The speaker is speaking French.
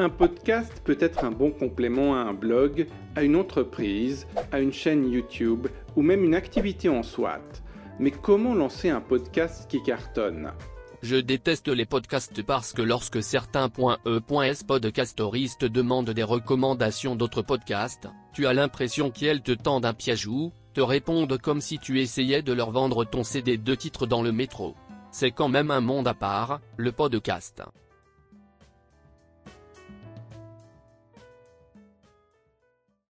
Un podcast peut être un bon complément à un blog, à une entreprise, à une chaîne YouTube ou même une activité en soi. Mais comment lancer un podcast qui cartonne? Je déteste les podcasts parce que lorsque certains.e.s podcastoristes demandent des recommandations d'autres podcasts, tu as l'impression qu'ils te tendent un piège ou te répondent comme si tu essayais de leur vendre ton CD de titres dans le métro. C'est quand même un monde à part, le podcast.